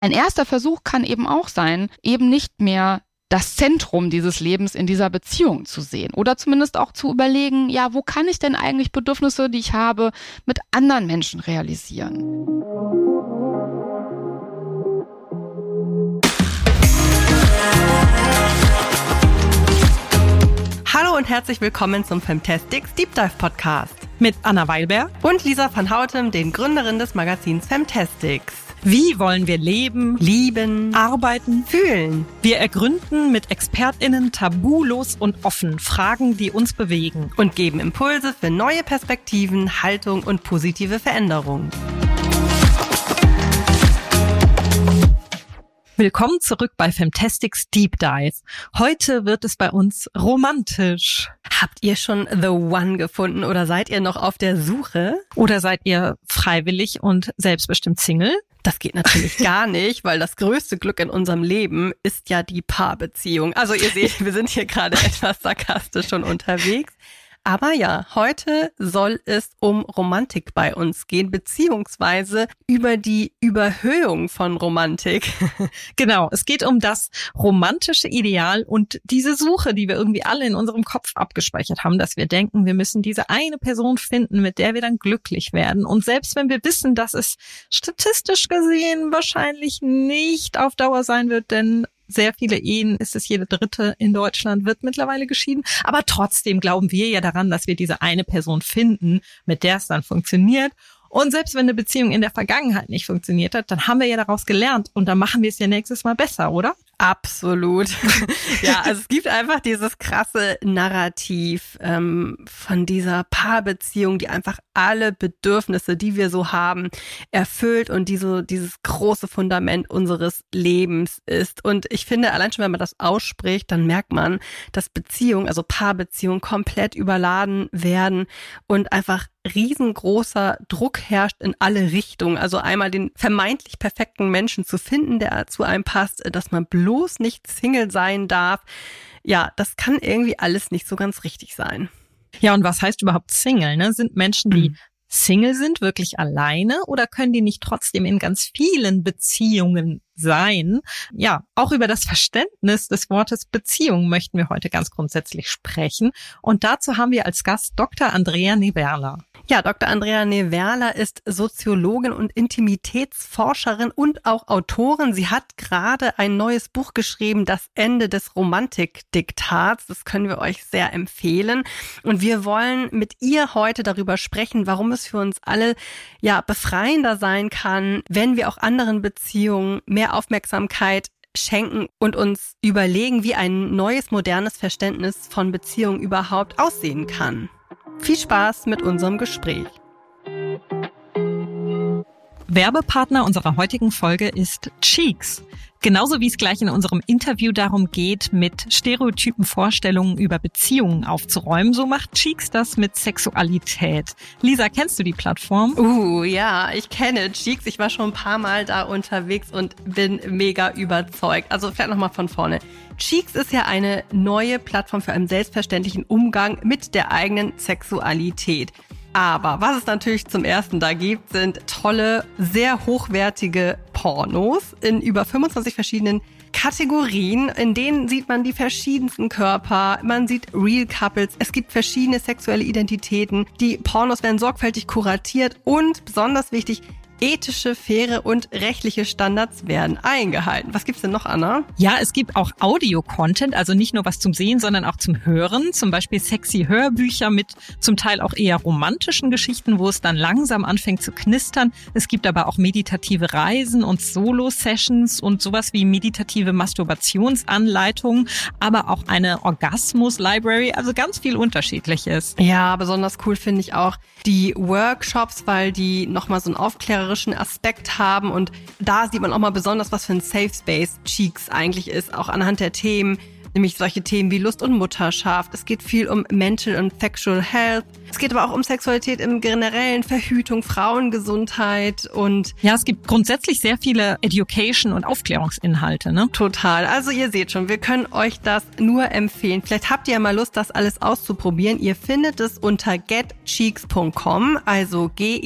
Ein erster Versuch kann eben auch sein, eben nicht mehr das Zentrum dieses Lebens in dieser Beziehung zu sehen oder zumindest auch zu überlegen, ja, wo kann ich denn eigentlich Bedürfnisse, die ich habe, mit anderen Menschen realisieren? Hallo und herzlich willkommen zum Femtastics Deep Dive Podcast mit Anna Weilberg und Lisa van Houten, den Gründerin des Magazins Femtastics. Wie wollen wir leben, lieben, arbeiten, fühlen? Wir ergründen mit ExpertInnen tabulos und offen Fragen, die uns bewegen und geben Impulse für neue Perspektiven, Haltung und positive Veränderungen. Willkommen zurück bei Fantastics Deep Dive. Heute wird es bei uns romantisch. Habt ihr schon The One gefunden oder seid ihr noch auf der Suche? Oder seid ihr freiwillig und selbstbestimmt Single? Das geht natürlich gar nicht, weil das größte Glück in unserem Leben ist ja die Paarbeziehung. Also ihr seht, wir sind hier gerade etwas sarkastisch schon unterwegs. Aber ja, heute soll es um Romantik bei uns gehen, beziehungsweise über die Überhöhung von Romantik. genau, es geht um das romantische Ideal und diese Suche, die wir irgendwie alle in unserem Kopf abgespeichert haben, dass wir denken, wir müssen diese eine Person finden, mit der wir dann glücklich werden. Und selbst wenn wir wissen, dass es statistisch gesehen wahrscheinlich nicht auf Dauer sein wird, denn sehr viele Ehen, ist es jede dritte in Deutschland, wird mittlerweile geschieden. Aber trotzdem glauben wir ja daran, dass wir diese eine Person finden, mit der es dann funktioniert. Und selbst wenn eine Beziehung in der Vergangenheit nicht funktioniert hat, dann haben wir ja daraus gelernt und dann machen wir es ja nächstes Mal besser, oder? Absolut. ja, also es gibt einfach dieses krasse Narrativ ähm, von dieser Paarbeziehung, die einfach alle Bedürfnisse, die wir so haben, erfüllt und die so dieses große Fundament unseres Lebens ist. Und ich finde, allein schon, wenn man das ausspricht, dann merkt man, dass Beziehungen, also Paarbeziehungen komplett überladen werden und einfach riesengroßer Druck herrscht in alle Richtungen. Also einmal den vermeintlich perfekten Menschen zu finden, der zu einem passt, dass man bloß nicht Single sein darf. Ja, das kann irgendwie alles nicht so ganz richtig sein. Ja, und was heißt überhaupt Single? Ne? Sind Menschen, die mhm. Single sind, wirklich alleine oder können die nicht trotzdem in ganz vielen Beziehungen sein? Ja, auch über das Verständnis des Wortes Beziehung möchten wir heute ganz grundsätzlich sprechen. Und dazu haben wir als Gast Dr. Andrea Neverla. Ja, Dr. Andrea Neverla ist Soziologin und Intimitätsforscherin und auch Autorin. Sie hat gerade ein neues Buch geschrieben, Das Ende des Romantikdiktats. Das können wir euch sehr empfehlen. Und wir wollen mit ihr heute darüber sprechen, warum es für uns alle ja befreiender sein kann, wenn wir auch anderen Beziehungen mehr Aufmerksamkeit schenken und uns überlegen, wie ein neues, modernes Verständnis von Beziehungen überhaupt aussehen kann. Viel Spaß mit unserem Gespräch. Werbepartner unserer heutigen Folge ist Cheeks. Genauso wie es gleich in unserem Interview darum geht, mit stereotypen Vorstellungen über Beziehungen aufzuräumen, so macht Cheeks das mit Sexualität. Lisa, kennst du die Plattform? Uh, ja, ich kenne Cheeks. Ich war schon ein paar Mal da unterwegs und bin mega überzeugt. Also vielleicht nochmal von vorne. Cheeks ist ja eine neue Plattform für einen selbstverständlichen Umgang mit der eigenen Sexualität. Aber was es natürlich zum ersten da gibt, sind tolle, sehr hochwertige Pornos in über 25 verschiedenen Kategorien, in denen sieht man die verschiedensten Körper, man sieht Real Couples, es gibt verschiedene sexuelle Identitäten, die Pornos werden sorgfältig kuratiert und besonders wichtig, ethische, faire und rechtliche Standards werden eingehalten. Was gibt's denn noch, Anna? Ja, es gibt auch Audio-Content, also nicht nur was zum Sehen, sondern auch zum Hören. Zum Beispiel sexy Hörbücher mit zum Teil auch eher romantischen Geschichten, wo es dann langsam anfängt zu knistern. Es gibt aber auch meditative Reisen und Solo-Sessions und sowas wie meditative Masturbationsanleitungen, aber auch eine Orgasmus-Library, also ganz viel Unterschiedliches. Ja, besonders cool finde ich auch die Workshops, weil die nochmal so ein Aufklärer künstlerischen Aspekt haben und da sieht man auch mal besonders, was für ein Safe Space Cheeks eigentlich ist, auch anhand der Themen, nämlich solche Themen wie Lust und Mutterschaft. Es geht viel um Mental und Sexual Health. Es geht aber auch um Sexualität im generellen, Verhütung, Frauengesundheit und ja, es gibt grundsätzlich sehr viele Education und Aufklärungsinhalte, ne? Total. Also ihr seht schon, wir können euch das nur empfehlen. Vielleicht habt ihr ja mal Lust, das alles auszuprobieren. Ihr findet es unter getcheeks.com, also G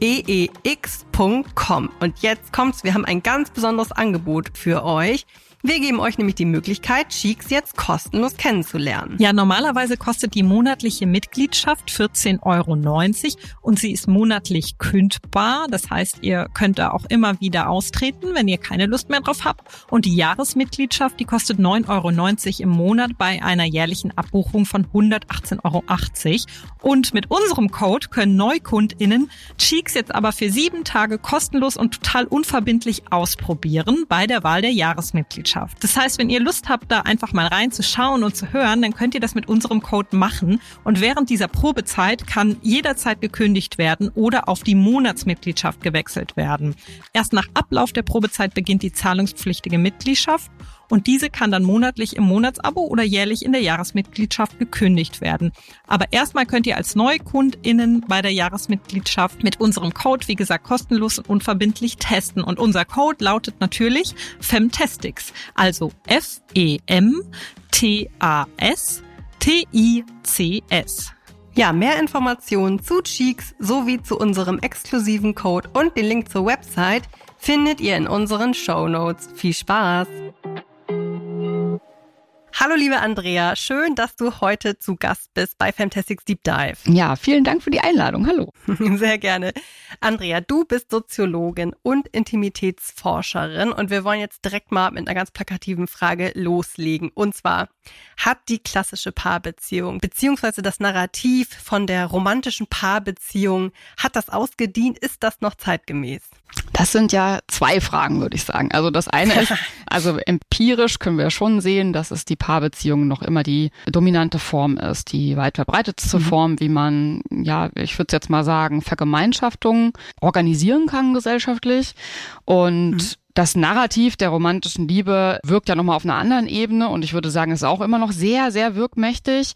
E cheeks.com. Und jetzt kommt's, wir haben ein ganz besonderes Angebot für euch. Wir geben euch nämlich die Möglichkeit, Cheeks jetzt kostenlos kennenzulernen. Ja, normalerweise kostet die monatliche Mitgliedschaft 14,90 Euro und sie ist monatlich kündbar. Das heißt, ihr könnt da auch immer wieder austreten, wenn ihr keine Lust mehr drauf habt. Und die Jahresmitgliedschaft, die kostet 9,90 Euro im Monat bei einer jährlichen Abbuchung von 118,80 Euro. Und mit unserem Code können NeukundInnen Cheeks jetzt aber für sieben Tage kostenlos und total unverbindlich ausprobieren bei der Wahl der Jahresmitgliedschaft. Mitgliedschaft. Das heißt, wenn ihr Lust habt, da einfach mal reinzuschauen und zu hören, dann könnt ihr das mit unserem Code machen. Und während dieser Probezeit kann jederzeit gekündigt werden oder auf die Monatsmitgliedschaft gewechselt werden. Erst nach Ablauf der Probezeit beginnt die zahlungspflichtige Mitgliedschaft und diese kann dann monatlich im Monatsabo oder jährlich in der Jahresmitgliedschaft gekündigt werden. Aber erstmal könnt ihr als NeukundInnen bei der Jahresmitgliedschaft mit unserem Code, wie gesagt, kostenlos und unverbindlich testen. Und unser Code lautet natürlich Femtastix, also F-E-M-T-A-S T-I-C-S. Ja, mehr Informationen zu Cheeks sowie zu unserem exklusiven Code und den Link zur Website findet ihr in unseren Show Notes. Viel Spaß! Hallo liebe Andrea, schön, dass du heute zu Gast bist bei Fantastics Deep Dive. Ja, vielen Dank für die Einladung. Hallo. Sehr gerne. Andrea, du bist Soziologin und Intimitätsforscherin und wir wollen jetzt direkt mal mit einer ganz plakativen Frage loslegen. Und zwar, hat die klassische Paarbeziehung beziehungsweise das Narrativ von der romantischen Paarbeziehung, hat das ausgedient? Ist das noch zeitgemäß? Das sind ja zwei Fragen, würde ich sagen. Also das eine ist, also empirisch können wir schon sehen, dass es die Paarbeziehung noch immer die dominante Form ist, die weit verbreitetste mhm. Form, wie man, ja, ich würde jetzt mal sagen, Vergemeinschaftung organisieren kann gesellschaftlich. Und mhm das Narrativ der romantischen Liebe wirkt ja nochmal auf einer anderen Ebene und ich würde sagen, ist auch immer noch sehr, sehr wirkmächtig.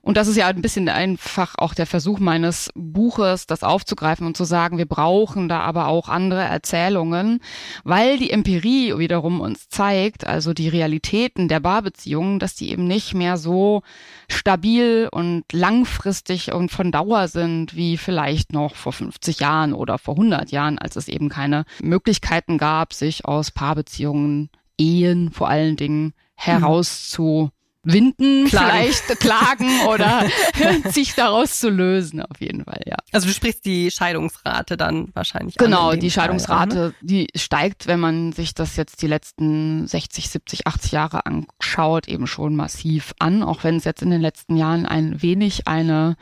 Und das ist ja ein bisschen einfach auch der Versuch meines Buches, das aufzugreifen und zu sagen, wir brauchen da aber auch andere Erzählungen, weil die Empirie wiederum uns zeigt, also die Realitäten der Barbeziehungen, dass die eben nicht mehr so stabil und langfristig und von Dauer sind wie vielleicht noch vor 50 Jahren oder vor 100 Jahren, als es eben keine Möglichkeiten gab, sich aus Paarbeziehungen, Ehen vor allen Dingen herauszuwinden, klagen. vielleicht klagen oder sich daraus zu lösen, auf jeden Fall, ja. Also du sprichst die Scheidungsrate dann wahrscheinlich Genau, die Scheidungsrate, ne? die steigt, wenn man sich das jetzt die letzten 60, 70, 80 Jahre anschaut, eben schon massiv an, auch wenn es jetzt in den letzten Jahren ein wenig eine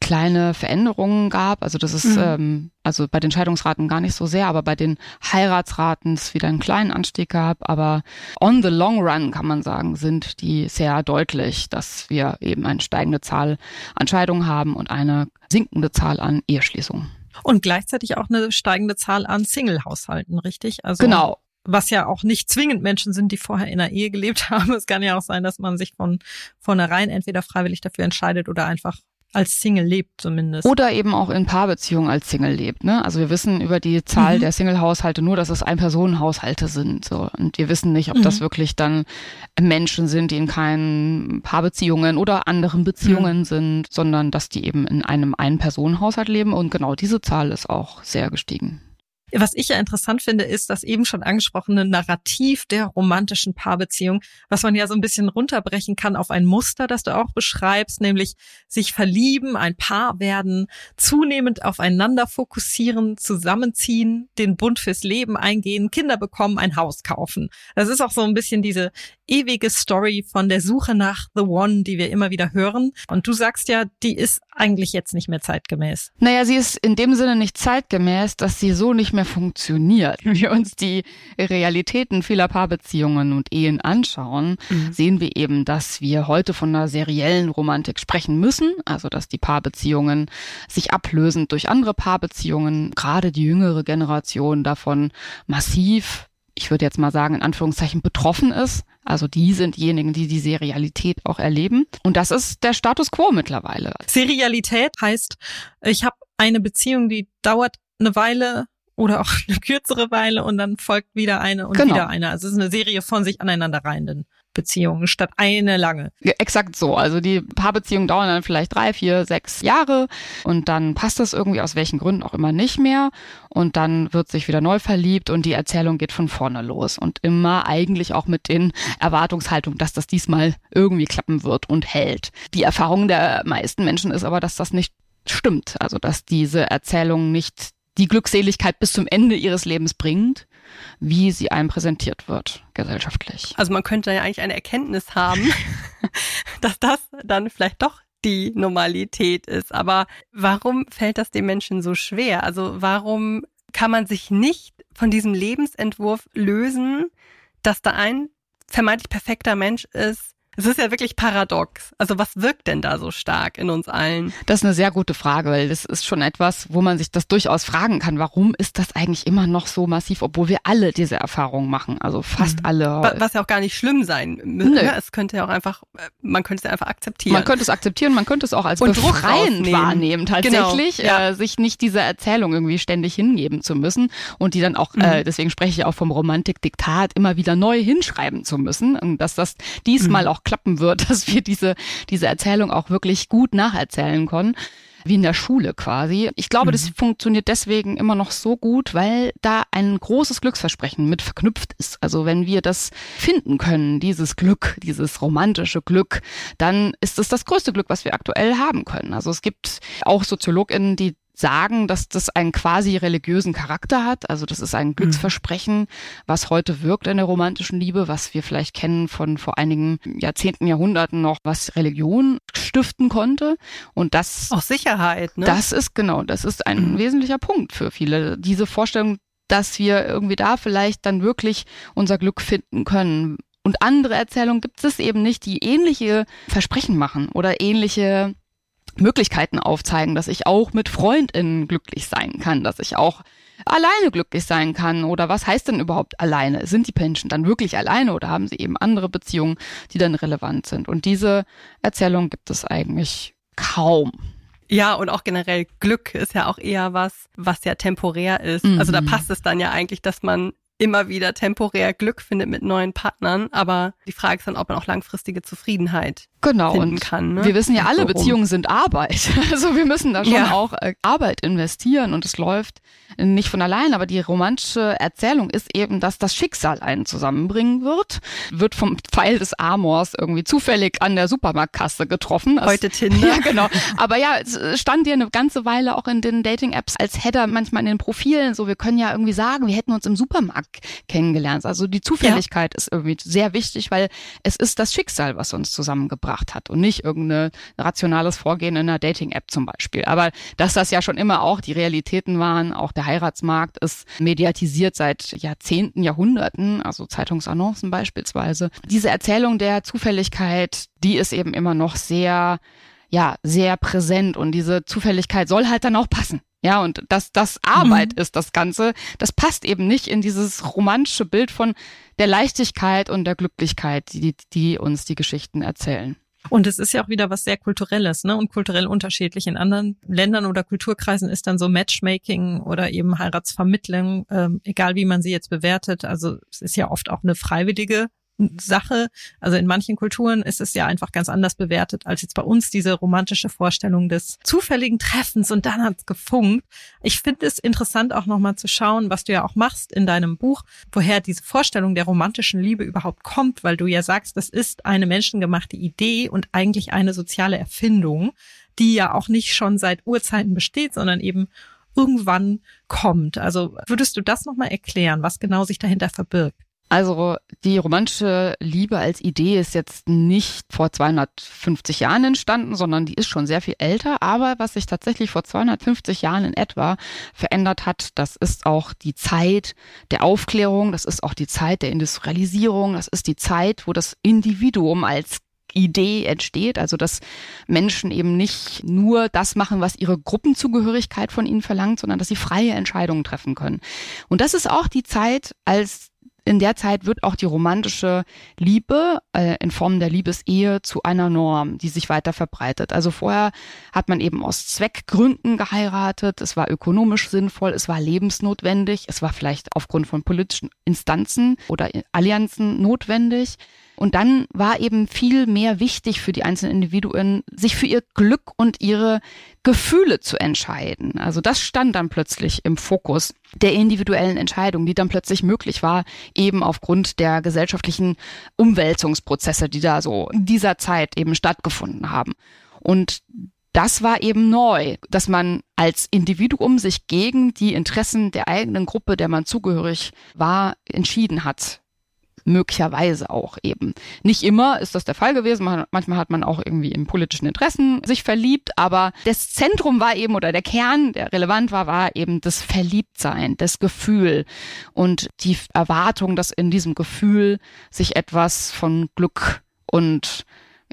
kleine Veränderungen gab. Also das ist mhm. ähm, also bei den Scheidungsraten gar nicht so sehr, aber bei den Heiratsraten es wieder einen kleinen Anstieg gab. Aber on the long run kann man sagen, sind die sehr deutlich, dass wir eben eine steigende Zahl an Scheidungen haben und eine sinkende Zahl an Eheschließungen. Und gleichzeitig auch eine steigende Zahl an Single-Haushalten, richtig? Also genau was ja auch nicht zwingend Menschen sind, die vorher in einer Ehe gelebt haben. Es kann ja auch sein, dass man sich von vornherein entweder freiwillig dafür entscheidet oder einfach als Single lebt zumindest. Oder eben auch in Paarbeziehungen als Single lebt. Ne? Also wir wissen über die Zahl mhm. der Single-Haushalte nur, dass es Ein-Personen-Haushalte sind. So. Und wir wissen nicht, ob mhm. das wirklich dann Menschen sind, die in keinen Paarbeziehungen oder anderen Beziehungen mhm. sind, sondern dass die eben in einem Ein-Personen-Haushalt leben. Und genau diese Zahl ist auch sehr gestiegen. Was ich ja interessant finde, ist das eben schon angesprochene Narrativ der romantischen Paarbeziehung, was man ja so ein bisschen runterbrechen kann auf ein Muster, das du auch beschreibst, nämlich sich verlieben, ein Paar werden, zunehmend aufeinander fokussieren, zusammenziehen, den Bund fürs Leben eingehen, Kinder bekommen, ein Haus kaufen. Das ist auch so ein bisschen diese ewige Story von der Suche nach The One, die wir immer wieder hören. Und du sagst ja, die ist eigentlich jetzt nicht mehr zeitgemäß. Naja, sie ist in dem Sinne nicht zeitgemäß, dass sie so nicht mehr funktioniert. Wenn wir uns die Realitäten vieler Paarbeziehungen und Ehen anschauen, mhm. sehen wir eben, dass wir heute von einer seriellen Romantik sprechen müssen. Also, dass die Paarbeziehungen sich ablösen durch andere Paarbeziehungen, gerade die jüngere Generation davon massiv ich würde jetzt mal sagen, in Anführungszeichen betroffen ist. Also die sind diejenigen, die die Serialität auch erleben. Und das ist der Status quo mittlerweile. Serialität heißt, ich habe eine Beziehung, die dauert eine Weile oder auch eine kürzere Weile und dann folgt wieder eine und Genau. wieder eine. Also es ist eine Serie von sich aneinanderreihenden Beziehungen statt eine lange. Ja, Exakt so. Also die Paarbeziehungen dauern dann vielleicht drei, vier, sechs Jahre und dann passt das irgendwie aus welchen Gründen auch immer nicht mehr und dann wird sich wieder neu verliebt und die Erzählung geht von vorne los und immer eigentlich auch mit den Erwartungshaltungen, dass das diesmal irgendwie klappen wird und hält. Die Erfahrung der meisten Menschen ist aber, dass das nicht stimmt. Also dass diese Erzählung nicht die Glückseligkeit bis zum Ende ihres Lebens bringt, wie sie einem präsentiert wird, gesellschaftlich. Also man könnte ja eigentlich eine Erkenntnis haben, dass das dann vielleicht doch die Normalität ist. Aber warum fällt das den Menschen so schwer? Also warum kann man sich nicht von diesem Lebensentwurf lösen, dass da ein vermeintlich perfekter Mensch ist? Es ist ja wirklich paradox. Also was wirkt denn da so stark in uns allen? Das ist eine sehr gute Frage, weil das ist schon etwas, wo man sich das durchaus fragen kann. Warum ist das eigentlich immer noch so massiv, obwohl wir alle diese Erfahrungen machen? Also fast Mhm. alle. Wa- Was ja auch gar nicht schlimm sein müsste. Ne? Es könnte ja auch einfach, äh, man könnte es ja einfach akzeptieren. Man könnte es akzeptieren, man könnte es auch als Und befreiend wahrnehmen, tatsächlich, Genau, ja. äh, sich nicht dieser Erzählung irgendwie ständig hingeben zu müssen und die dann auch, Mhm. äh, deswegen spreche ich auch vom Romantikdiktat, immer wieder neu hinschreiben zu müssen und dass das diesmal Mhm. auch klappen wird, dass wir diese, diese Erzählung auch wirklich gut nacherzählen können. Wie in der Schule quasi. Ich glaube, das funktioniert deswegen immer noch so gut, weil da ein großes Glücksversprechen mit verknüpft ist. Also wenn wir das finden können, dieses Glück, dieses romantische Glück, dann ist es das größte Glück, was wir aktuell haben können. Also es gibt auch SoziologInnen, die sagen, dass das einen quasi religiösen Charakter hat. Also das ist ein Glücksversprechen, was heute wirkt in der romantischen Liebe, was wir vielleicht kennen von vor einigen Jahrzehnten, Jahrhunderten noch, was Religion stiften konnte. Und das auch Sicherheit, ne? das ist genau, das ist ein Mhm. wesentlicher Punkt für viele. Diese Vorstellung, dass wir irgendwie da vielleicht dann wirklich unser Glück finden können. Und andere Erzählungen gibt es eben nicht, die ähnliche Versprechen machen oder ähnliche Möglichkeiten aufzeigen, dass ich auch mit FreundInnen glücklich sein kann, dass ich auch alleine glücklich sein kann oder was heißt denn überhaupt alleine? Sind die Menschen dann wirklich alleine oder haben sie eben andere Beziehungen, die dann relevant sind? Und diese Erzählung gibt es eigentlich kaum. Ja, und auch generell Glück ist ja auch eher was, was ja temporär ist. Mhm. Also da passt es dann ja eigentlich, dass man immer wieder temporär Glück findet mit neuen Partnern. Aber die Frage ist dann, ob man auch langfristige Zufriedenheit Genau, finden und kann. Ne? wir wissen ja, alle So rum. Beziehungen sind Arbeit. Also wir müssen da schon Ja. auch äh, Arbeit investieren und es läuft nicht von allein. Aber die romantische Erzählung ist eben, dass das Schicksal einen zusammenbringen wird. Wird vom Pfeil des Amors irgendwie zufällig an der Supermarktkasse getroffen. Es- Heute Tinder. Ja, genau. Aber ja, es stand ja eine ganze Weile auch in den Dating-Apps als Header manchmal in den Profilen. So, wir können ja irgendwie sagen, wir hätten uns im Supermarkt kennengelernt. Also die Zufälligkeit ist irgendwie sehr wichtig, weil es ist das Schicksal, was uns zusammengebracht hat und nicht irgendein rationales Vorgehen in einer Dating-App zum Beispiel. Aber dass das ja schon immer auch die Realitäten waren, auch der Heiratsmarkt ist mediatisiert seit Jahrzehnten, Jahrhunderten, also Zeitungsannoncen beispielsweise. Diese Erzählung der Zufälligkeit, die ist eben immer noch sehr ja, sehr präsent und diese Zufälligkeit soll halt dann auch passen. Ja, und dass das Arbeit ist, das Ganze, das passt eben nicht in dieses romantische Bild von der Leichtigkeit und der Glücklichkeit, die, die uns die Geschichten erzählen. Und es ist ja auch wieder was sehr Kulturelles, ne? Und kulturell unterschiedlich. In anderen Ländern oder Kulturkreisen ist dann so Matchmaking oder eben Heiratsvermittlung, ähm, egal wie man sie jetzt bewertet. Also es ist ja oft auch eine freiwillige Sache. Also in manchen Kulturen ist es ja einfach ganz anders bewertet als jetzt bei uns diese romantische Vorstellung des zufälligen Treffens und dann hat's gefunkt. Ich finde es interessant auch nochmal zu schauen, was du ja auch machst in deinem Buch, woher diese Vorstellung der romantischen Liebe überhaupt kommt, weil du ja sagst, das ist eine menschengemachte Idee und eigentlich eine soziale Erfindung, die ja auch nicht schon seit Urzeiten besteht, sondern eben irgendwann kommt. Also würdest du das nochmal erklären, was genau sich dahinter verbirgt? Also die romantische Liebe als Idee ist jetzt nicht vor 250 Jahren entstanden, sondern die ist schon sehr viel älter. Aber was sich tatsächlich vor 250 Jahren in etwa verändert hat, das ist auch die Zeit der Aufklärung, das ist auch die Zeit der Industrialisierung, das ist die Zeit, wo das Individuum als Idee entsteht, also dass Menschen eben nicht nur das machen, was ihre Gruppenzugehörigkeit von ihnen verlangt, sondern dass sie freie Entscheidungen treffen können. Und das ist auch die Zeit, als in der Zeit wird auch die romantische Liebe äh, in Form der Liebesehe zu einer Norm, die sich weiter verbreitet. Also vorher hat man eben aus Zweckgründen geheiratet, es war ökonomisch sinnvoll, es war lebensnotwendig, es war vielleicht aufgrund von politischen Instanzen oder Allianzen notwendig. Und dann war eben viel mehr wichtig für die einzelnen Individuen, sich für ihr Glück und ihre Gefühle zu entscheiden. Also das stand dann plötzlich im Fokus der individuellen Entscheidung, die dann plötzlich möglich war, eben aufgrund der gesellschaftlichen Umwälzungsprozesse, die da so in dieser Zeit eben stattgefunden haben. Und das war eben neu, dass man als Individuum sich gegen die Interessen der eigenen Gruppe, der man zugehörig war, entschieden hat möglicherweise auch eben. Nicht immer ist das der Fall gewesen. manchmal hat man auch irgendwie in politischen Interessen sich verliebt, aber das Zentrum war eben oder der Kern, der relevant war, war eben das Verliebtsein, das Gefühl und die Erwartung, dass in diesem Gefühl sich etwas von Glück und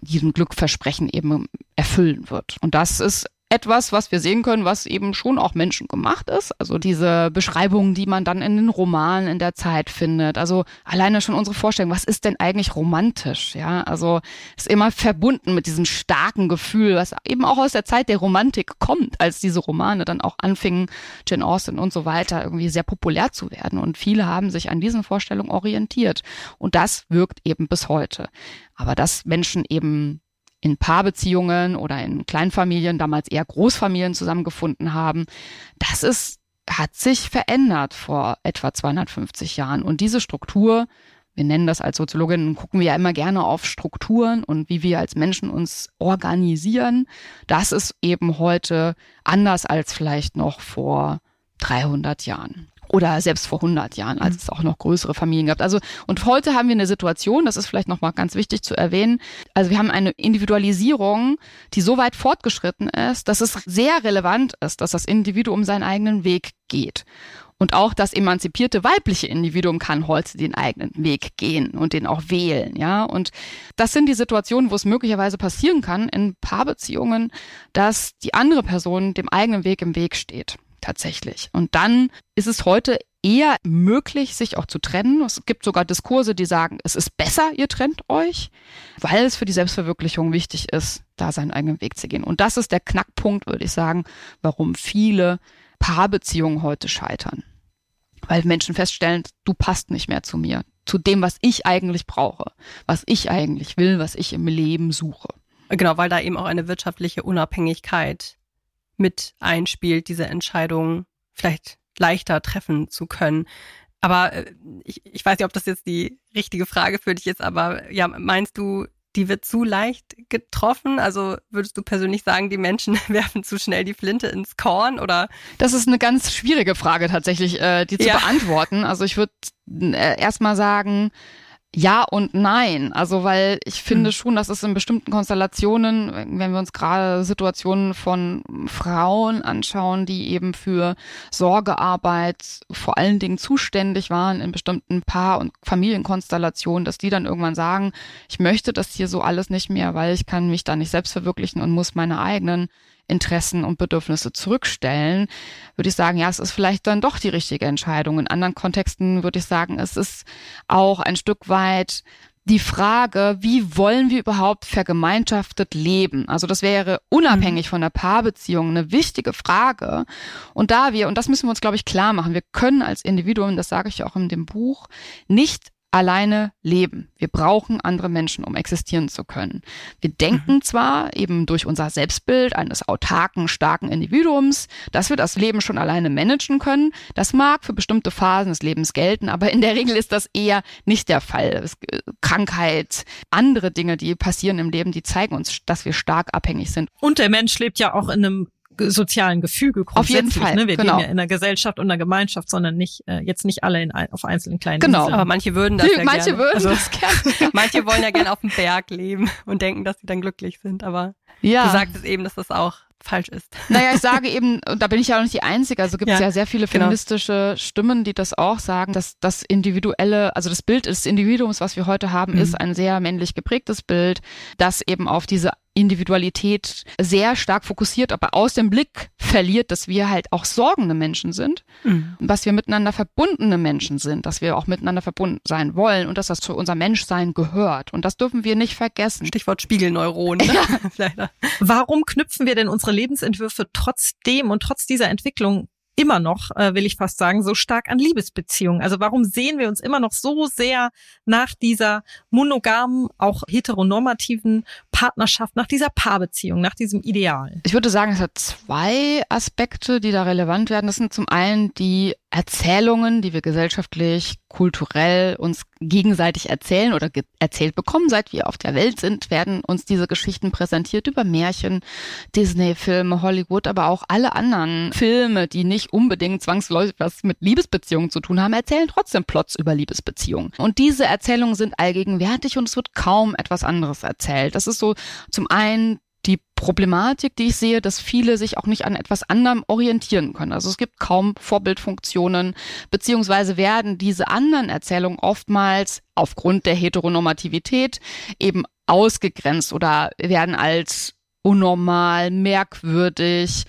diesem Glückversprechen eben erfüllen wird. Und das ist etwas, was wir sehen können, was eben schon auch menschengemacht ist. Also diese Beschreibungen, die man dann in den Romanen in der Zeit findet. Also alleine schon unsere Vorstellung, was ist denn eigentlich romantisch? Ja, also ist immer verbunden mit diesem starken Gefühl, was eben auch aus der Zeit der Romantik kommt, als diese Romane dann auch anfingen, Jane Austen und so weiter irgendwie sehr populär zu werden. Und viele haben sich an diesen Vorstellungen orientiert. Und das wirkt eben bis heute. Aber dass Menschen eben in Paarbeziehungen oder in Kleinfamilien, damals eher Großfamilien zusammengefunden haben. Das ist, hat sich verändert vor etwa 250 Jahren. Und diese Struktur, wir nennen das als Soziologinnen, gucken wir ja immer gerne auf Strukturen und wie wir als Menschen uns organisieren. Das ist eben heute anders als vielleicht noch vor 300 Jahren oder selbst vor 100 Jahren, als mhm. es auch noch größere Familien gab. Also und heute haben wir eine Situation, das ist vielleicht noch mal ganz wichtig zu erwähnen. Also wir haben eine Individualisierung, die so weit fortgeschritten ist, dass es sehr relevant ist, dass das Individuum seinen eigenen Weg geht. Und auch das emanzipierte weibliche Individuum kann heute den eigenen Weg gehen und den auch wählen, ja. Und das sind die Situationen, wo es möglicherweise passieren kann in Paarbeziehungen, dass die andere Person dem eigenen Weg im Weg steht tatsächlich. Und dann ist es heute eher möglich, sich auch zu trennen. Es gibt sogar Diskurse, die sagen, es ist besser, ihr trennt euch, weil es für die Selbstverwirklichung wichtig ist, da seinen eigenen Weg zu gehen. Und das ist der Knackpunkt, würde ich sagen, warum viele Paarbeziehungen heute scheitern. Weil Menschen feststellen, du passt nicht mehr zu mir, zu dem, was ich eigentlich brauche, was ich eigentlich will, was ich im Leben suche. Genau, weil da eben auch eine wirtschaftliche Unabhängigkeit mit einspielt, diese Entscheidung vielleicht leichter treffen zu können. Aber äh, ich, ich weiß nicht, ob das jetzt die richtige Frage für dich ist, aber ja, meinst du, die wird zu leicht getroffen? Also würdest du persönlich sagen, die Menschen werfen zu schnell die Flinte ins Korn oder? Das ist eine ganz schwierige Frage tatsächlich, äh, die zu ja. beantworten. Also ich würde äh, erstmal sagen, ja und nein. Also, weil ich finde hm. schon, dass es in bestimmten Konstellationen, wenn wir uns gerade Situationen von Frauen anschauen, die eben für Sorgearbeit vor allen Dingen zuständig waren in bestimmten Paar- und Familienkonstellationen, dass die dann irgendwann sagen, ich möchte das hier so alles nicht mehr, weil ich kann mich da nicht selbst verwirklichen und muss meine eigenen Interessen und Bedürfnisse zurückstellen, würde ich sagen, ja, es ist vielleicht dann doch die richtige Entscheidung. In anderen Kontexten würde ich sagen, es ist auch ein Stück weit die Frage, wie wollen wir überhaupt vergemeinschaftet leben? Also das wäre unabhängig mhm. von der Paarbeziehung eine wichtige Frage. Und da wir, und das müssen wir uns, glaube ich, klar machen, wir können als Individuum, das sage ich auch in dem Buch, nicht alleine leben. Wir brauchen andere Menschen, um existieren zu können. Wir denken mhm. zwar eben durch unser Selbstbild eines autarken, starken Individuums, dass wir das Leben schon alleine managen können. Das mag für bestimmte Phasen des Lebens gelten, aber in der Regel ist das eher nicht der Fall. Äh, Krankheit, andere Dinge, die passieren im Leben, die zeigen uns, dass wir stark abhängig sind. Und der Mensch lebt ja auch in einem sozialen Gefüge Auf jeden Fall. Ne? Wir genau. leben ja in einer Gesellschaft und einer Gemeinschaft, sondern nicht äh, jetzt nicht alle in, auf einzelnen kleinen Genau, Inseln. aber manche würden das ja Manche gerne. würden also, das gerne. manche wollen ja gerne auf dem Berg leben und denken, dass sie dann glücklich sind, aber ja. du sagtest eben, dass das auch falsch ist. Naja, ich sage eben, und da bin ich ja auch nicht die Einzige, also gibt es ja. ja. sehr viele genau. feministische genau. Stimmen, die das auch sagen, dass das individuelle, also das Bild des Individuums, was wir heute haben, mhm. ist ein sehr männlich geprägtes Bild, das eben auf diese Individualität sehr stark fokussiert, aber aus dem Blick verliert, dass wir halt auch sorgende Menschen sind, mhm. dass wir miteinander verbundene Menschen sind, dass wir auch miteinander verbunden sein wollen und dass das zu unserem Menschsein gehört. Und das dürfen wir nicht vergessen. Stichwort Spiegelneuronen. Ja. Warum knüpfen wir denn unsere Lebensentwürfe trotzdem und trotz dieser Entwicklung immer noch, äh, will ich fast sagen, so stark an Liebesbeziehungen? Also warum sehen wir uns immer noch so sehr nach dieser monogamen, auch heteronormativen Partnerschaft, nach dieser Paarbeziehung, nach diesem Ideal? Ich würde sagen, es hat zwei Aspekte, die da relevant werden. Das sind zum einen die Erzählungen, die wir gesellschaftlich, kulturell uns gegenseitig erzählen oder erzählt bekommen, seit wir auf der Welt sind, werden uns diese Geschichten präsentiert über Märchen, Disney-Filme, Hollywood, aber auch alle anderen Filme, die nicht unbedingt zwangsläufig was mit Liebesbeziehungen zu tun haben, erzählen trotzdem Plots über Liebesbeziehungen. Und diese Erzählungen sind allgegenwärtig und es wird kaum etwas anderes erzählt. Das ist so zum einen die Problematik, die ich sehe, dass viele sich auch nicht an etwas anderem orientieren können. Also es gibt kaum Vorbildfunktionen, beziehungsweise werden diese anderen Erzählungen oftmals aufgrund der Heteronormativität eben ausgegrenzt oder werden als unnormal, merkwürdig,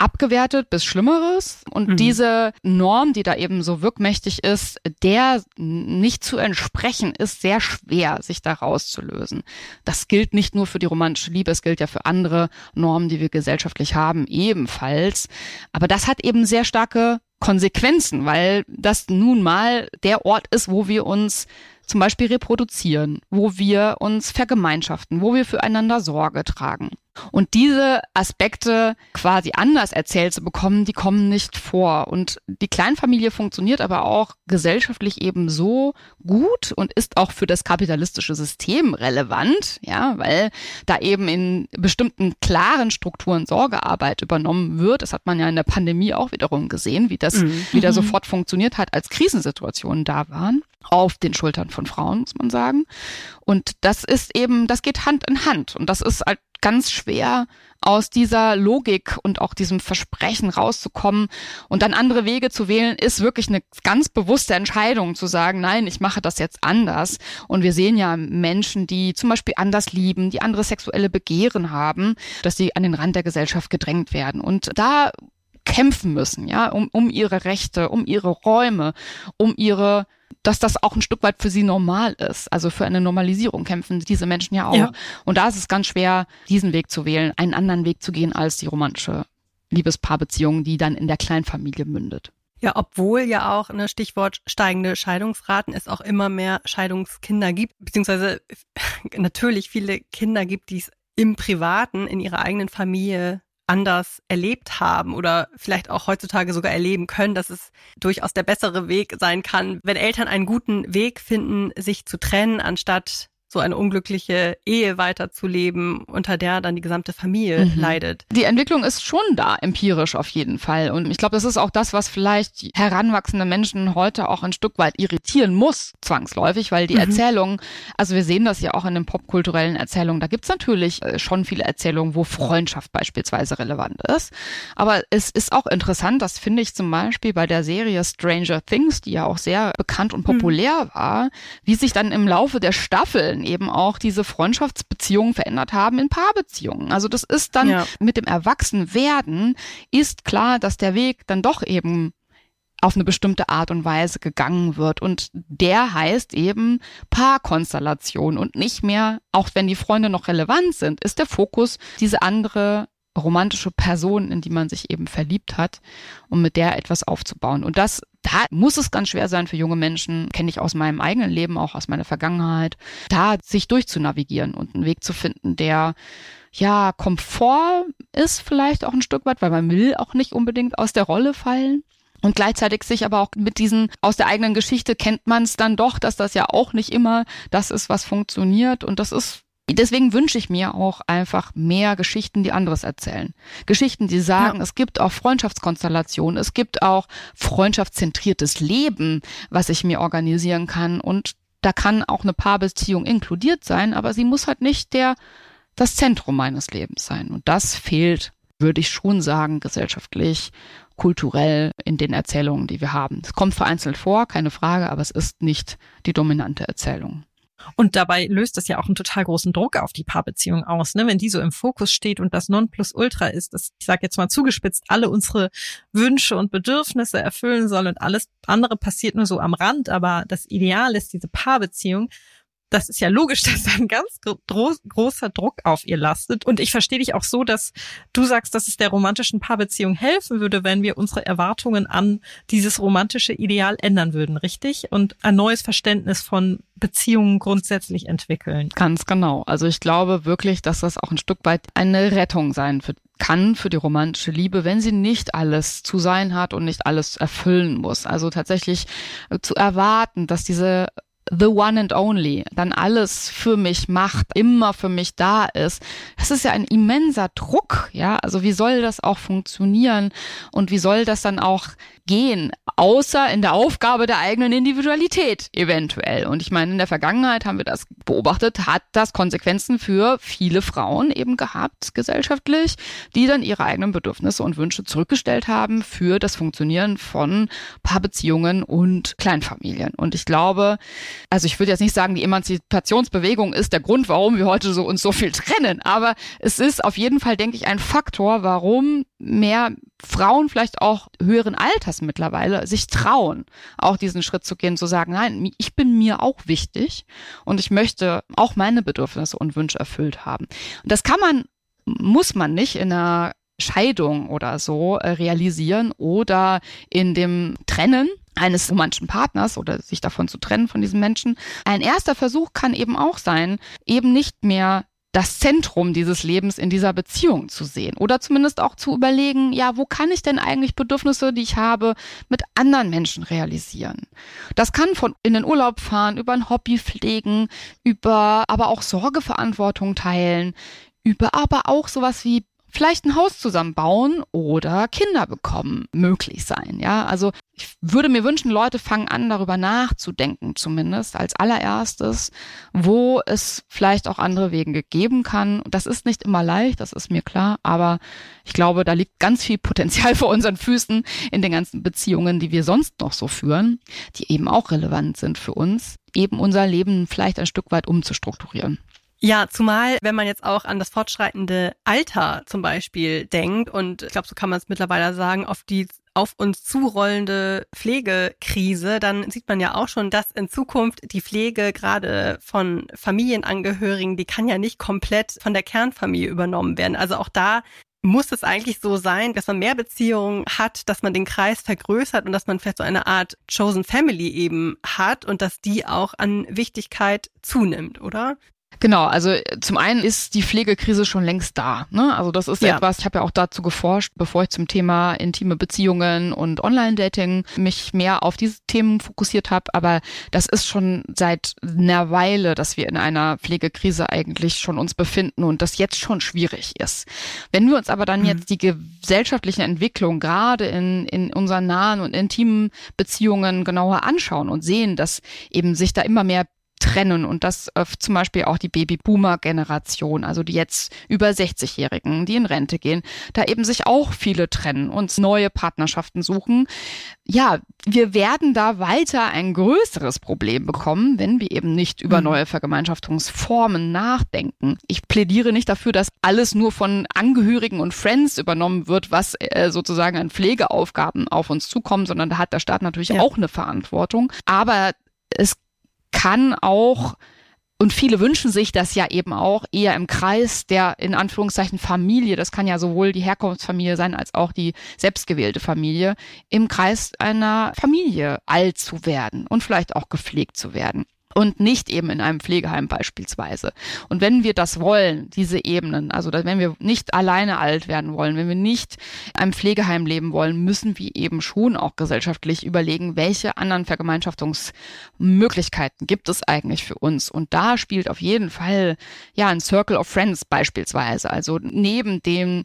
abgewertet bis Schlimmeres. Und mhm. diese Norm, die da eben so wirkmächtig ist, der nicht zu entsprechen, ist sehr schwer, sich da rauszulösen. Das gilt nicht nur für die romantische Liebe, es gilt ja für andere Normen, die wir gesellschaftlich haben, ebenfalls. Aber das hat eben sehr starke Konsequenzen, weil das nun mal der Ort ist, wo wir uns zum Beispiel reproduzieren, wo wir uns vergemeinschaften, wo wir füreinander Sorge tragen. Und diese Aspekte quasi anders erzählt zu bekommen, die kommen nicht vor. Und die Kleinfamilie funktioniert aber auch gesellschaftlich eben so gut und ist auch für das kapitalistische System relevant, ja, weil da eben in bestimmten klaren Strukturen Sorgearbeit übernommen wird. Das hat man ja in der Pandemie auch wiederum gesehen, wie das mhm. wieder mhm. sofort funktioniert hat, als Krisensituationen da waren auf den Schultern von Frauen, muss man sagen. Und das ist eben, das geht Hand in Hand. Und das ist halt ganz schwer, aus dieser Logik und auch diesem Versprechen rauszukommen und dann andere Wege zu wählen, ist wirklich eine ganz bewusste Entscheidung zu sagen, nein, ich mache das jetzt anders. Und wir sehen ja Menschen, die zum Beispiel anders lieben, die andere sexuelle Begehren haben, dass sie an den Rand der Gesellschaft gedrängt werden. Und da kämpfen müssen, ja, um, um ihre Rechte, um ihre Räume, um ihre dass das auch ein Stück weit für sie normal ist. Also für eine Normalisierung kämpfen diese Menschen ja auch. Ja. Und da ist es ganz schwer, diesen Weg zu wählen, einen anderen Weg zu gehen als die romantische Liebespaarbeziehung, die dann in der Kleinfamilie mündet. Ja, obwohl ja auch, ne, Stichwort steigende Scheidungsraten, es auch immer mehr Scheidungskinder gibt, beziehungsweise natürlich viele Kinder gibt, die es im Privaten, in ihrer eigenen Familie anders erlebt haben oder vielleicht auch heutzutage sogar erleben können, dass es durchaus der bessere Weg sein kann, wenn Eltern einen guten Weg finden, sich zu trennen, anstatt so eine unglückliche Ehe weiterzuleben, unter der dann die gesamte Familie mhm. leidet. Die Entwicklung ist schon da, empirisch auf jeden Fall. Und ich glaube, das ist auch das, was vielleicht heranwachsende Menschen heute auch ein Stück weit irritieren muss, zwangsläufig, weil die mhm. Erzählungen, also wir sehen das ja auch in den popkulturellen Erzählungen, da gibt's natürlich äh, schon viele Erzählungen, wo Freundschaft beispielsweise relevant ist. Aber es ist auch interessant, das finde ich zum Beispiel bei der Serie Stranger Things, die ja auch sehr bekannt und mhm. populär mhm. war, wie sich dann im Laufe der Staffeln dann eben auch diese Freundschaftsbeziehungen verändert haben in Paarbeziehungen. Also das ist dann ja. mit dem Erwachsenwerden ist klar, dass der Weg dann doch eben auf eine bestimmte Art und Weise gegangen wird. Und der heißt eben Paarkonstellation und nicht mehr, auch wenn die Freunde noch relevant sind, ist der Fokus diese andere romantische Person, in die man sich eben verliebt hat, um mit der etwas aufzubauen. Und das, da muss es ganz schwer sein für junge Menschen, kenne ich aus meinem eigenen Leben, auch aus meiner Vergangenheit, da sich durchzunavigieren und einen Weg zu finden, der ja Komfort ist vielleicht auch ein Stück weit, weil man will auch nicht unbedingt aus der Rolle fallen. Und gleichzeitig sich aber auch mit diesen, aus der eigenen Geschichte kennt man es dann doch, dass das ja auch nicht immer das ist, was funktioniert. Und das ist Deswegen wünsche ich mir auch einfach mehr Geschichten, die anderes erzählen. Geschichten, die sagen, ja. es gibt auch Freundschaftskonstellationen, es gibt auch freundschaftszentriertes Leben, was ich mir organisieren kann. Und da kann auch eine Paarbeziehung inkludiert sein, aber sie muss halt nicht der, das Zentrum meines Lebens sein. Und das fehlt, würde ich schon sagen, gesellschaftlich, kulturell in den Erzählungen, die wir haben. Es kommt vereinzelt vor, keine Frage, aber es ist nicht die dominante Erzählung. Und dabei löst das ja auch einen total großen Druck auf die Paarbeziehung aus, ne? Wenn die so im Fokus steht und das Nonplusultra ist, dass ich sage jetzt mal zugespitzt, alle unsere Wünsche und Bedürfnisse erfüllen soll und alles andere passiert nur so am Rand, aber das Ideal ist diese Paarbeziehung das ist ja logisch, dass da ein ganz großer Druck auf ihr lastet. Und ich verstehe dich auch so, dass du sagst, dass es der romantischen Paarbeziehung helfen würde, wenn wir unsere Erwartungen an dieses romantische Ideal ändern würden, richtig? Und ein neues Verständnis von Beziehungen grundsätzlich entwickeln. Ganz genau. Also ich glaube wirklich, dass das auch ein Stück weit eine Rettung sein für kann für die romantische Liebe, wenn sie nicht alles zu sein hat und nicht alles erfüllen muss. Also tatsächlich zu erwarten, dass diese the one and only, dann alles für mich macht, immer für mich da ist. Das ist ja ein immenser Druck, ja. Also wie soll das auch funktionieren und wie soll das dann auch gehen, außer in der Aufgabe der eigenen Individualität eventuell. Und ich meine, in der Vergangenheit haben wir das beobachtet, hat das Konsequenzen für viele Frauen eben gehabt, gesellschaftlich, die dann ihre eigenen Bedürfnisse und Wünsche zurückgestellt haben für das Funktionieren von Paarbeziehungen und Kleinfamilien. Und ich glaube, also ich würde jetzt nicht sagen, die Emanzipationsbewegung ist der Grund, warum wir heute so uns so viel trennen, aber es ist auf jeden Fall, denke ich, ein Faktor, warum mehr Frauen vielleicht auch höheren Alters mittlerweile sich trauen, auch diesen Schritt zu gehen, zu sagen, nein, ich bin mir auch wichtig und ich möchte auch meine Bedürfnisse und Wünsche erfüllt haben. Und das kann man, muss man nicht in einer Scheidung oder so äh, realisieren oder in dem Trennen eines romantischen Partners oder sich davon zu trennen von diesem Menschen. Ein erster Versuch kann eben auch sein, eben nicht mehr das Zentrum dieses Lebens in dieser Beziehung zu sehen oder zumindest auch zu überlegen, ja, wo kann ich denn eigentlich Bedürfnisse, die ich habe, mit anderen Menschen realisieren? Das kann von in den Urlaub fahren, über ein Hobby pflegen, über aber auch Sorgeverantwortung teilen, über aber auch sowas wie vielleicht ein Haus zusammenbauen oder Kinder bekommen möglich sein. Ja, also ich würde mir wünschen, Leute fangen an, darüber nachzudenken, zumindest als allererstes, wo es vielleicht auch andere Wege gegeben kann. Das ist nicht immer leicht, das ist mir klar, aber ich glaube, da liegt ganz viel Potenzial vor unseren Füßen in den ganzen Beziehungen, die wir sonst noch so führen, die eben auch relevant sind für uns, eben unser Leben vielleicht ein Stück weit umzustrukturieren. Ja, zumal, wenn man jetzt auch an das fortschreitende Alter zum Beispiel denkt, und ich glaube, so kann man es mittlerweile sagen, auf die auf uns zurollende Pflegekrise, dann sieht man ja auch schon, dass in Zukunft die Pflege gerade von Familienangehörigen, die kann ja nicht komplett von der Kernfamilie übernommen werden. Also auch da muss es eigentlich so sein, dass man mehr Beziehungen hat, dass man den Kreis vergrößert und dass man vielleicht so eine Art Chosen Family eben hat und dass die auch an Wichtigkeit zunimmt, oder? Genau, also äh, zum einen ist die Pflegekrise schon längst da. Ne? Also das ist ja. etwas, ich habe ja auch dazu geforscht, bevor ich zum Thema intime Beziehungen und Online-Dating mich mehr auf diese Themen fokussiert habe. Aber das ist schon seit einer Weile, dass wir in einer Pflegekrise eigentlich schon uns befinden und das jetzt schon schwierig ist. Wenn wir uns aber dann mhm. jetzt die gesellschaftlichen Entwicklungen gerade in, in unseren nahen und intimen Beziehungen genauer anschauen und sehen, dass eben sich da immer mehr trennen und das äh, zum Beispiel auch die Babyboomer-Generation, also die jetzt über 60-Jährigen, die in Rente gehen, da eben sich auch viele trennen und neue Partnerschaften suchen. Ja, wir werden da weiter ein größeres Problem bekommen, wenn wir eben nicht über mhm. neue Vergemeinschaftungsformen nachdenken. Ich plädiere nicht dafür, dass alles nur von Angehörigen und Friends übernommen wird, was äh, sozusagen an Pflegeaufgaben auf uns zukommt, sondern da hat der Staat natürlich ja. auch eine Verantwortung. Aber es kann auch und viele wünschen sich das ja eben auch eher im Kreis der in Anführungszeichen Familie. Das kann ja sowohl die Herkunftsfamilie sein als auch die selbstgewählte Familie. Im Kreis einer Familie alt zu werden und vielleicht auch gepflegt zu werden und nicht eben in einem Pflegeheim beispielsweise. Und wenn wir das wollen, diese Ebenen, also wenn wir nicht alleine alt werden wollen, wenn wir nicht in einem Pflegeheim leben wollen, müssen wir eben schon auch gesellschaftlich überlegen, welche anderen Vergemeinschaftungsmöglichkeiten gibt es eigentlich für uns. Und da spielt auf jeden Fall ja ein Circle of Friends beispielsweise, also neben dem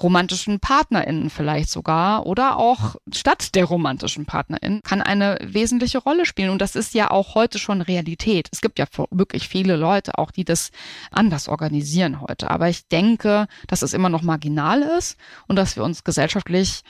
romantischen PartnerInnen vielleicht sogar oder auch statt der romantischen PartnerInnen kann eine wesentliche Rolle spielen. Und das ist ja auch heute schon Realität. Es gibt ja wirklich viele Leute auch, die das anders organisieren heute. Aber ich denke, dass es immer noch marginal ist und dass wir uns gesellschaftlich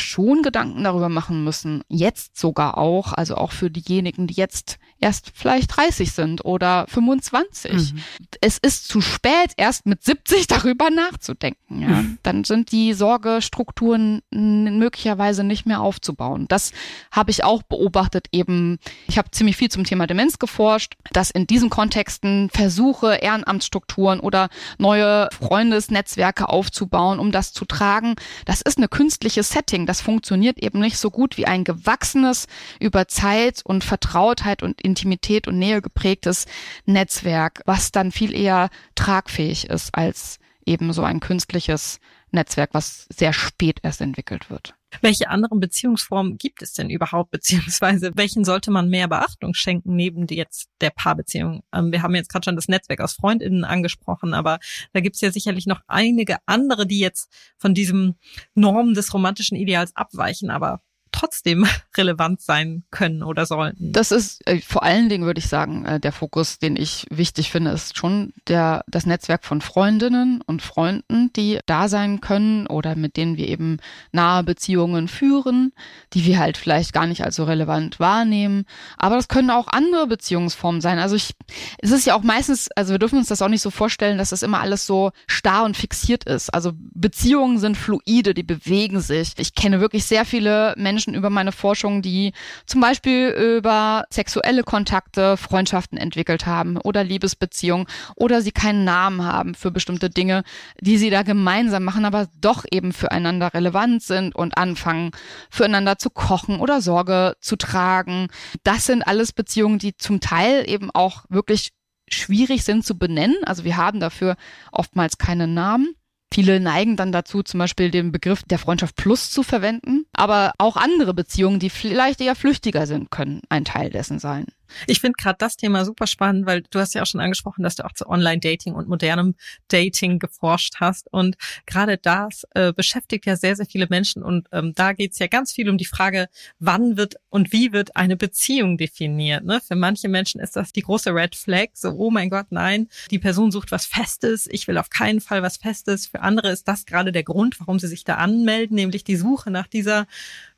schon Gedanken darüber machen müssen, jetzt sogar auch, also auch für diejenigen, die jetzt erst vielleicht 30 sind oder 25. Mhm. Es ist zu spät, erst mit 70 darüber nachzudenken. Ja? Mhm. Dann sind die Sorgestrukturen möglicherweise nicht mehr aufzubauen. Das habe ich auch beobachtet eben. Ich habe ziemlich viel zum Thema Demenz geforscht, dass in diesen Kontexten Versuche, Ehrenamtsstrukturen oder neue Freundesnetzwerke aufzubauen, um das zu tragen, das ist eine künstliche Setting. Das funktioniert eben nicht so gut wie ein gewachsenes, über Zeit und Vertrautheit und Intimität und Nähe geprägtes Netzwerk, was dann viel eher tragfähig ist als eben so ein künstliches Netzwerk, was sehr spät erst entwickelt wird. Welche anderen Beziehungsformen gibt es denn überhaupt, beziehungsweise welchen sollte man mehr Beachtung schenken neben jetzt der Paarbeziehung? Ähm, wir haben jetzt gerade schon das Netzwerk aus Freundinnen angesprochen, aber da gibt es ja sicherlich noch einige andere, die jetzt von diesem Norm des romantischen Ideals abweichen, aber trotzdem relevant sein können oder sollten. Das ist äh, vor allen Dingen, würde ich sagen, äh, der Fokus, den ich wichtig finde, ist schon der, das Netzwerk von Freundinnen und Freunden, die da sein können oder mit denen wir eben nahe Beziehungen führen, die wir halt vielleicht gar nicht als so relevant wahrnehmen. Aber das können auch andere Beziehungsformen sein. Also ich, es ist ja auch meistens, also wir dürfen uns das auch nicht so vorstellen, dass das immer alles so starr und fixiert ist. Also Beziehungen sind fluide, die bewegen sich. Ich kenne wirklich sehr viele Menschen, Menschen über meine Forschung, die zum Beispiel über sexuelle Kontakte Freundschaften entwickelt haben oder Liebesbeziehungen oder sie keinen Namen haben für bestimmte Dinge, die sie da gemeinsam machen, aber doch eben füreinander relevant sind und anfangen, füreinander zu kochen oder Sorge zu tragen. Das sind alles Beziehungen, die zum Teil eben auch wirklich schwierig sind zu benennen. Also wir haben dafür oftmals keine Namen. Viele neigen dann dazu, zum Beispiel den Begriff der Freundschaft Plus zu verwenden. Aber auch andere Beziehungen, die vielleicht eher flüchtiger sind, können ein Teil dessen sein. Ich finde gerade das Thema super spannend, weil du hast ja auch schon angesprochen, dass du auch zu Online-Dating und modernem Dating geforscht hast. Und gerade das äh, beschäftigt ja sehr, sehr viele Menschen. Und ähm, da geht's ja ganz viel um die Frage, wann wird und wie wird eine Beziehung definiert. Ne? Für manche Menschen ist das die große Red Flag, so, oh mein Gott, nein, die Person sucht was Festes, ich will auf keinen Fall was Festes. Für andere ist das gerade der Grund, warum sie sich da anmelden, nämlich die Suche nach dieser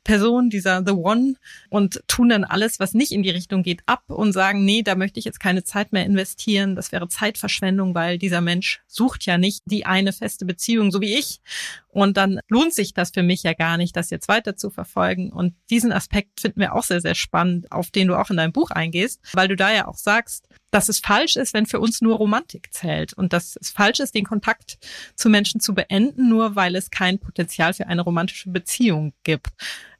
Person, dieser The One und tun dann alles, was nicht in die Richtung geht, ab und sagen, nee, da möchte ich jetzt keine Zeit mehr investieren. Das wäre Zeitverschwendung, weil dieser Mensch sucht ja nicht die eine feste Beziehung, so wie ich. Und dann lohnt sich das für mich ja gar nicht, das jetzt weiter zu verfolgen. Und diesen Aspekt finden wir auch sehr, sehr spannend, auf den du auch in deinem Buch eingehst, weil du da ja auch sagst, dass es falsch ist, wenn für uns nur Romantik zählt und dass es falsch ist, den Kontakt zu Menschen zu beenden, nur weil es kein Potenzial für eine romantische Beziehung gibt.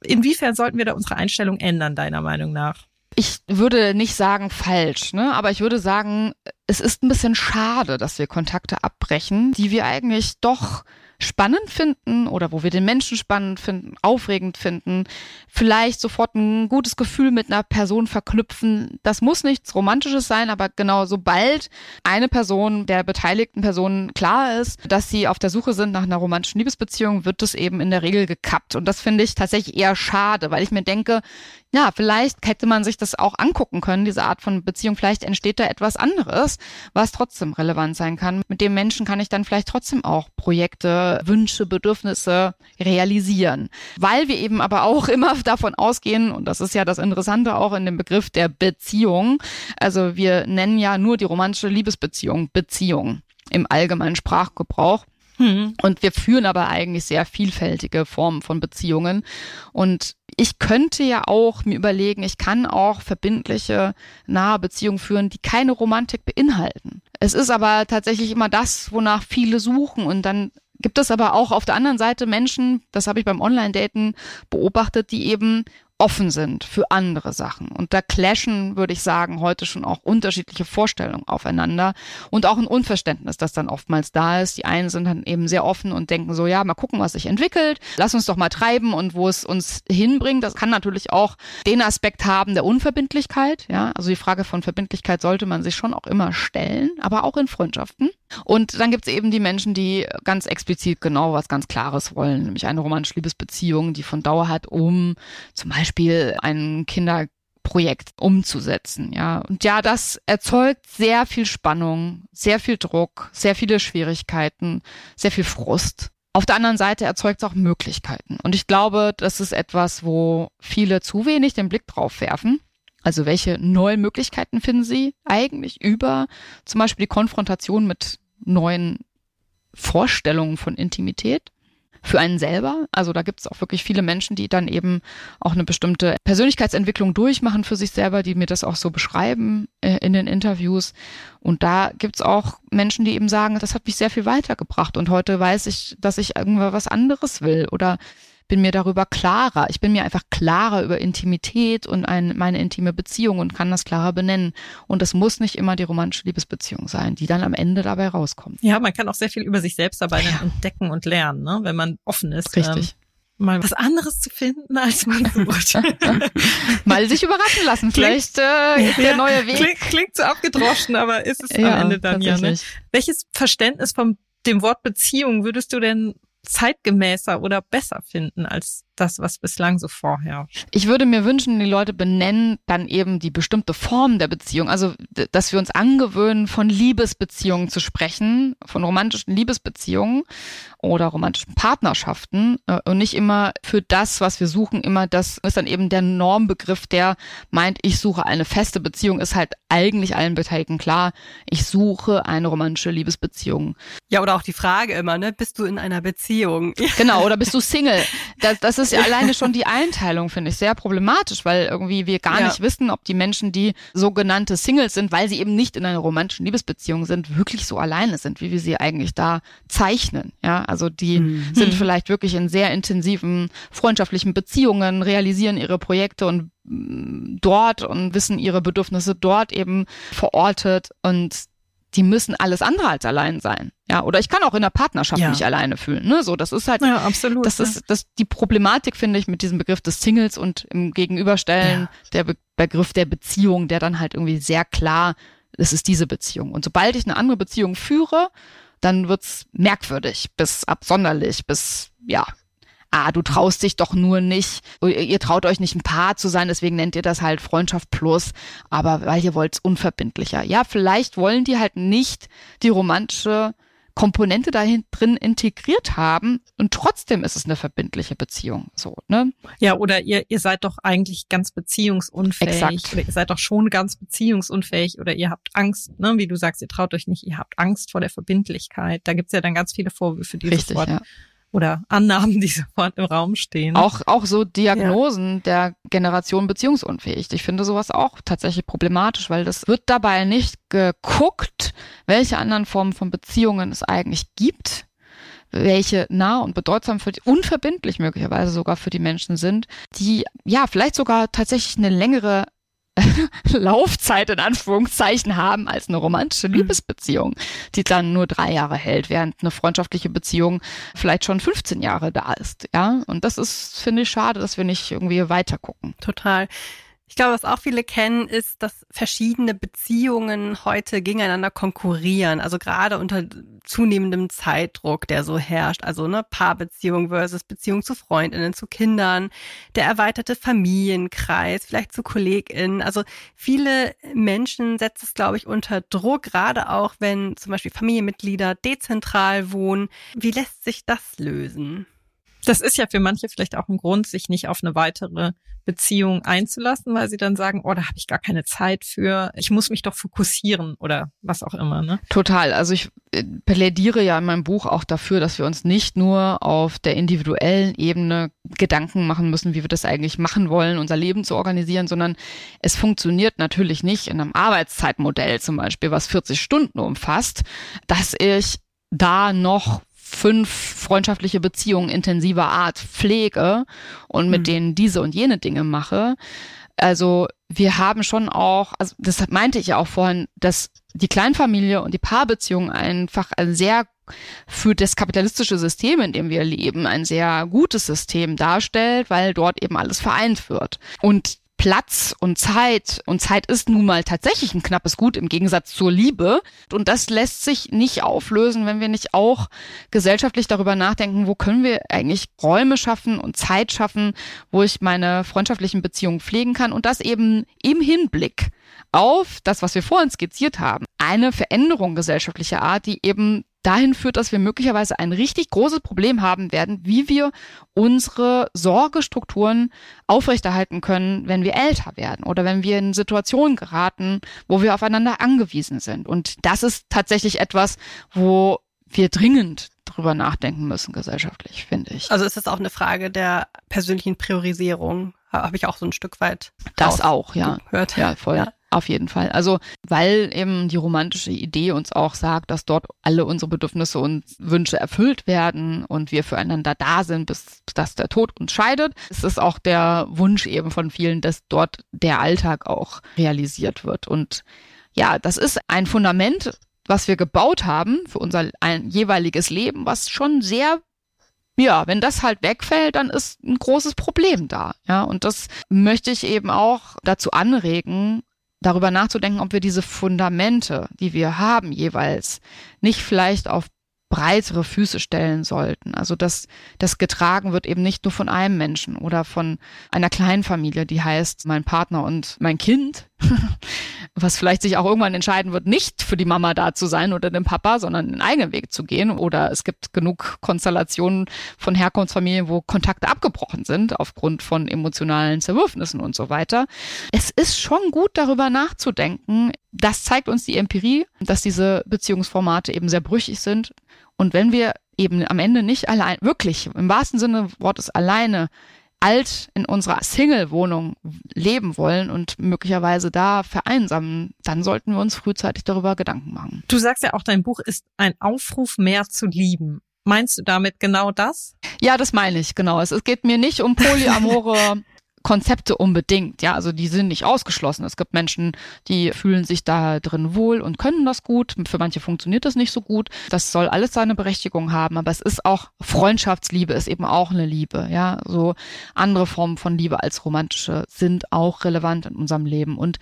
Inwiefern sollten wir da unsere Einstellung ändern, deiner Meinung nach? Ich würde nicht sagen falsch, ne? aber ich würde sagen, es ist ein bisschen schade, dass wir Kontakte abbrechen, die wir eigentlich doch spannend finden oder wo wir den Menschen spannend finden, aufregend finden, vielleicht sofort ein gutes Gefühl mit einer Person verknüpfen. Das muss nichts Romantisches sein, aber genau sobald eine Person der beteiligten Personen klar ist, dass sie auf der Suche sind nach einer romantischen Liebesbeziehung, wird es eben in der Regel gekappt. Und das finde ich tatsächlich eher schade, weil ich mir denke, ja, vielleicht hätte man sich das auch angucken können, diese Art von Beziehung. Vielleicht entsteht da etwas anderes, was trotzdem relevant sein kann. Mit dem Menschen kann ich dann vielleicht trotzdem auch Projekte, Wünsche, Bedürfnisse realisieren. Weil wir eben aber auch immer davon ausgehen, und das ist ja das Interessante auch in dem Begriff der Beziehung, also wir nennen ja nur die romantische Liebesbeziehung Beziehung im allgemeinen Sprachgebrauch. Hm. Und wir führen aber eigentlich sehr vielfältige Formen von Beziehungen. Und ich könnte ja auch mir überlegen, ich kann auch verbindliche, nahe Beziehungen führen, die keine Romantik beinhalten. Es ist aber tatsächlich immer das, wonach viele suchen und dann gibt es aber auch auf der anderen Seite Menschen, das habe ich beim Online-Daten beobachtet, die eben offen sind für andere Sachen. Und da clashen, würde ich sagen, heute schon auch unterschiedliche Vorstellungen aufeinander und auch ein Unverständnis, das dann oftmals da ist. Die einen sind dann eben sehr offen und denken so, ja, mal gucken, was sich entwickelt, lass uns doch mal treiben und wo es uns hinbringt. Das kann natürlich auch den Aspekt haben der Unverbindlichkeit. Ja, also die Frage von Verbindlichkeit sollte man sich schon auch immer stellen, aber auch in Freundschaften. Und dann gibt es eben die Menschen, die ganz explizit genau was ganz Klares wollen, nämlich eine romantische Liebesbeziehung, die von Dauer hat, um zum Beispiel ein Kinderprojekt umzusetzen, ja. Und ja, das erzeugt sehr viel Spannung, sehr viel Druck, sehr viele Schwierigkeiten, sehr viel Frust. Auf der anderen Seite erzeugt es auch Möglichkeiten. Und ich glaube, das ist etwas, wo viele zu wenig den Blick drauf werfen. Also welche neuen Möglichkeiten finden Sie eigentlich über zum Beispiel die Konfrontation mit neuen Vorstellungen von Intimität? für einen selber. Also da gibt es auch wirklich viele Menschen, die dann eben auch eine bestimmte Persönlichkeitsentwicklung durchmachen für sich selber, die mir das auch so beschreiben äh, in den Interviews. Und da gibt es auch Menschen, die eben sagen, das hat mich sehr viel weitergebracht und heute weiß ich, dass ich irgendwas anderes will oder bin mir darüber klarer. Ich bin mir einfach klarer über Intimität und ein, meine intime Beziehung und kann das klarer benennen. Und es muss nicht immer die romantische Liebesbeziehung sein, die dann am Ende dabei rauskommt. Ja, man kann auch sehr viel über sich selbst dabei ja. entdecken und lernen, ne? wenn man offen ist. Richtig. Ähm, mal was anderes zu finden, als man sucht. mal sich überraschen lassen. Vielleicht äh, ist der ja, neue Weg. Klingt, klingt so abgedroschen, aber ist es ja, am Ende dann ja. Ne? Welches Verständnis vom dem Wort Beziehung würdest du denn zeitgemäßer oder besser finden als das, was bislang so vorherrscht. Ich würde mir wünschen, die Leute benennen dann eben die bestimmte Form der Beziehung. Also, dass wir uns angewöhnen, von Liebesbeziehungen zu sprechen, von romantischen Liebesbeziehungen oder romantischen Partnerschaften äh, und nicht immer für das, was wir suchen, immer das ist dann eben der Normbegriff, der meint, ich suche eine feste Beziehung, ist halt eigentlich allen Beteiligten klar, ich suche eine romantische Liebesbeziehung. Ja, oder auch die Frage immer, ne, bist du in einer Beziehung? Genau, oder bist du Single? Das, das ist ja alleine schon die Einteilung, finde ich, sehr problematisch, weil irgendwie wir gar ja. nicht wissen, ob die Menschen, die sogenannte Singles sind, weil sie eben nicht in einer romantischen Liebesbeziehung sind, wirklich so alleine sind, wie wir sie eigentlich da zeichnen. Ja, also die mhm. sind vielleicht wirklich in sehr intensiven freundschaftlichen Beziehungen, realisieren ihre Projekte und mm, dort und wissen ihre Bedürfnisse dort eben verortet und die müssen alles andere als allein sein. Ja, oder ich kann auch in der Partnerschaft ja. mich alleine fühlen. Ne? So, das ist halt, ja, absolut. Das ja. ist das die Problematik finde ich mit diesem Begriff des Singles und im Gegenüberstellen ja. der Be Begriff der Beziehung, der dann halt irgendwie sehr klar, es ist diese Beziehung. Und sobald ich eine andere Beziehung führe, dann wird's merkwürdig, bis absonderlich, bis ja ah, du traust dich doch nur nicht, ihr traut euch nicht ein Paar zu sein, deswegen nennt ihr das halt Freundschaft plus, aber weil ihr wollt's unverbindlicher. Ja, vielleicht wollen die halt nicht die romantische Komponente dahin drin integriert haben und trotzdem ist es eine verbindliche Beziehung. So, ne? Ja, oder ihr, ihr seid doch eigentlich ganz beziehungsunfähig. Exakt. Oder ihr seid doch schon ganz beziehungsunfähig oder ihr habt Angst, ne? Wie du sagst, ihr traut euch nicht, ihr habt Angst vor der Verbindlichkeit. Da gibt's ja dann ganz viele Vorwürfe, die Richtig, sofort ja oder Annahmen, die sofort im Raum stehen. Auch, auch so Diagnosen ja. der Generation beziehungsunfähig. Ich finde sowas auch tatsächlich problematisch, weil das wird dabei nicht geguckt, welche anderen Formen von Beziehungen es eigentlich gibt welche nah und bedeutsam für die, unverbindlich möglicherweise sogar für die Menschen sind, die ja vielleicht sogar tatsächlich eine längere Laufzeit in Anführungszeichen haben als eine romantische mhm. Liebesbeziehung, die dann nur drei Jahre hält, während eine freundschaftliche Beziehung vielleicht schon 15 Jahre da ist. Ja, und das ist, finde ich, schade, dass wir nicht irgendwie weiter gucken. Total. Ich glaube, was auch viele kennen, ist, dass verschiedene Beziehungen heute gegeneinander konkurrieren. Also gerade unter zunehmendem Zeitdruck, der so herrscht. Also ne, Paarbeziehung versus Beziehung zu Freundinnen, zu Kindern, der erweiterte Familienkreis, vielleicht zu KollegInnen. Also viele Menschen setzt es, glaube ich, unter Druck, gerade auch wenn zum Beispiel Familienmitglieder dezentral wohnen. Wie lässt sich das lösen? Das ist ja für manche vielleicht auch ein Grund, sich nicht auf eine weitere Beziehung einzulassen, weil sie dann sagen, oh, da habe ich gar keine Zeit für, ich muss mich doch fokussieren oder was auch immer. Ne? Total. Also ich äh, plädiere ja in meinem Buch auch dafür, dass wir uns nicht nur auf der individuellen Ebene Gedanken machen müssen, wie wir das eigentlich machen wollen, unser Leben zu organisieren, sondern es funktioniert natürlich nicht in einem Arbeitszeitmodell zum Beispiel, was 40 Stunden umfasst, dass ich da noch fünf freundschaftliche Beziehungen intensiver Art pflege und mit mhm. denen diese und jene Dinge mache. Also wir haben schon auch, also das meinte ich ja auch vorhin, dass die Kleinfamilie und die Paarbeziehung einfach ein sehr für das kapitalistische System, in dem wir leben, ein sehr gutes System darstellt, weil dort eben alles vereint wird. Und Platz und Zeit. Und Zeit ist nun mal tatsächlich ein knappes Gut im Gegensatz zur Liebe. Und das lässt sich nicht auflösen, wenn wir nicht auch gesellschaftlich darüber nachdenken, wo können wir eigentlich Räume schaffen und Zeit schaffen, wo ich meine freundschaftlichen Beziehungen pflegen kann. Und das eben im Hinblick auf das, was wir vorhin skizziert haben, eine Veränderung gesellschaftlicher Art, die eben dahin führt, dass wir möglicherweise ein richtig großes Problem haben werden, wie wir unsere Sorgestrukturen aufrechterhalten können, wenn wir älter werden oder wenn wir in Situationen geraten, wo wir aufeinander angewiesen sind. Und das ist tatsächlich etwas, wo wir dringend drüber nachdenken müssen gesellschaftlich, finde ich. Also ist es auch eine Frage der persönlichen Priorisierung, habe ich auch so ein Stück weit. Das auch, ja. Gehört. Ja, voll. Ja. Auf jeden Fall. Also, weil eben die romantische Idee uns auch sagt, dass dort alle unsere Bedürfnisse und Wünsche erfüllt werden und wir füreinander da sind, bis dass der Tod uns scheidet. Es ist auch der Wunsch eben von vielen, dass dort der Alltag auch realisiert wird. Und ja, das ist ein Fundament, was wir gebaut haben für unser ein jeweiliges Leben, was schon sehr ja, wenn das halt wegfällt, dann ist ein großes Problem da. Ja, und das möchte ich eben auch dazu anregen, darüber nachzudenken, ob wir diese Fundamente, die wir haben jeweils, nicht vielleicht auf breitere Füße stellen sollten. Also dass das getragen wird eben nicht nur von einem Menschen oder von einer kleinen Familie, die heißt mein Partner und mein Kind, was vielleicht sich auch irgendwann entscheiden wird, nicht für die Mama da zu sein oder den Papa, sondern einen eigenen Weg zu gehen. Oder es gibt genug Konstellationen von Herkunftsfamilien, wo Kontakte abgebrochen sind aufgrund von emotionalen Zerwürfnissen und so weiter. Es ist schon gut, darüber nachzudenken. Das zeigt uns die Empirie, dass diese Beziehungsformate eben sehr brüchig sind. Und wenn wir eben am Ende nicht allein, wirklich im wahrsten Sinne des Wortes alleine alt in unserer Single-Wohnung leben wollen und möglicherweise da vereinsamen, dann sollten wir uns frühzeitig darüber Gedanken machen. Du sagst ja auch, dein Buch ist ein Aufruf, mehr zu lieben. Meinst du damit genau das? Ja, das meine ich, genau. Es, es geht mir nicht um polyamore Konzepte unbedingt. Ja, also die sind nicht ausgeschlossen. Es gibt Menschen, die fühlen sich da drin wohl und können das gut. Für manche funktioniert das nicht so gut. Das soll alles seine Berechtigung haben. Aber es ist auch Freundschaftsliebe ist eben auch eine Liebe. Ja, so andere Formen von Liebe als romantische sind auch relevant in unserem Leben. Und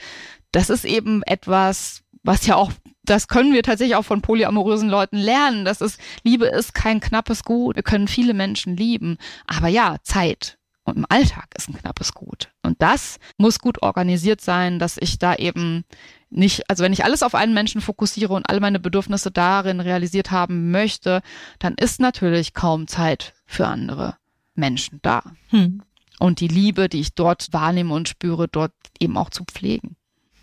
das ist eben etwas, was ja auch das können wir tatsächlich auch von polyamorösen Leuten lernen. Das ist, Liebe ist kein knappes Gut. Wir können viele Menschen lieben. Aber ja, Zeit und im Alltag ist ein knappes Gut. Und das muss gut organisiert sein, dass ich da eben nicht, also wenn ich alles auf einen Menschen fokussiere und alle meine Bedürfnisse darin realisiert haben möchte, dann ist natürlich kaum Zeit für andere Menschen da. Hm. Und die Liebe, die ich dort wahrnehme und spüre, dort eben auch zu pflegen.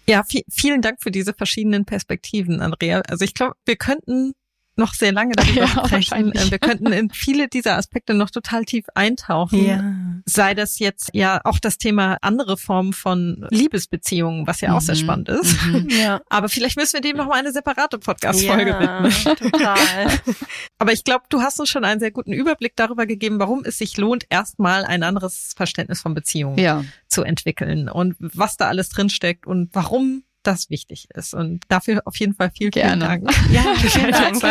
Ja, vielen Dank für diese verschiedenen Perspektiven, Andrea. Also ich glaube, wir könnten noch sehr lange darüber ja, sprechen. Äh, wir könnten in viele dieser Aspekte noch total tief eintauchen. Ja. Sei das jetzt ja auch das Thema andere Formen von Liebesbeziehungen, was ja mhm. auch sehr mhm. spannend ist. Mhm. Ja. Aber vielleicht müssen wir dem noch mal eine separate Podcast-Folge ja, widmen. Total. Aber ich glaube, du hast uns schon einen sehr guten Überblick darüber gegeben, warum es sich lohnt, erstmal ein anderes Verständnis von Beziehungen ja. zu entwickeln und was da alles drinsteckt und warum das wichtig ist. Und dafür auf jeden Fall viel, vielen Dank. Ja, vielen Dank.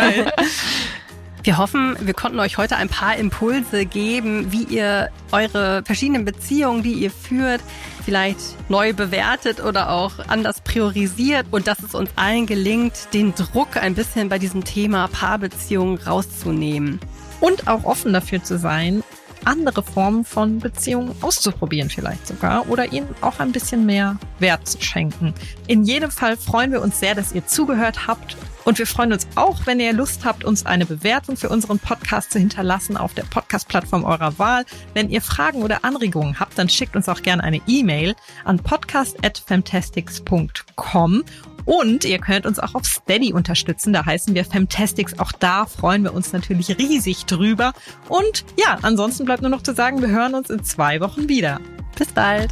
Wir hoffen, wir konnten euch heute ein paar Impulse geben, wie ihr eure verschiedenen Beziehungen, die ihr führt, vielleicht neu bewertet oder auch anders priorisiert und dass es uns allen gelingt, den Druck ein bisschen bei diesem Thema Paarbeziehungen rauszunehmen. Und auch offen dafür zu sein, andere Formen von Beziehungen auszuprobieren vielleicht sogar oder ihnen auch ein bisschen mehr Wert zu schenken. In jedem Fall freuen wir uns sehr, dass ihr zugehört habt und wir freuen uns auch, wenn ihr Lust habt, uns eine Bewertung für unseren Podcast zu hinterlassen auf der Podcast-Plattform eurer Wahl. Wenn ihr Fragen oder Anregungen habt, dann schickt uns auch gerne eine E-Mail an podcast.fantastics.com und ihr könnt uns auch auf Steady unterstützen. Da heißen wir Fantastics. Auch da freuen wir uns natürlich riesig drüber. Und ja, ansonsten bleibt nur noch zu sagen, wir hören uns in zwei Wochen wieder. Bis bald.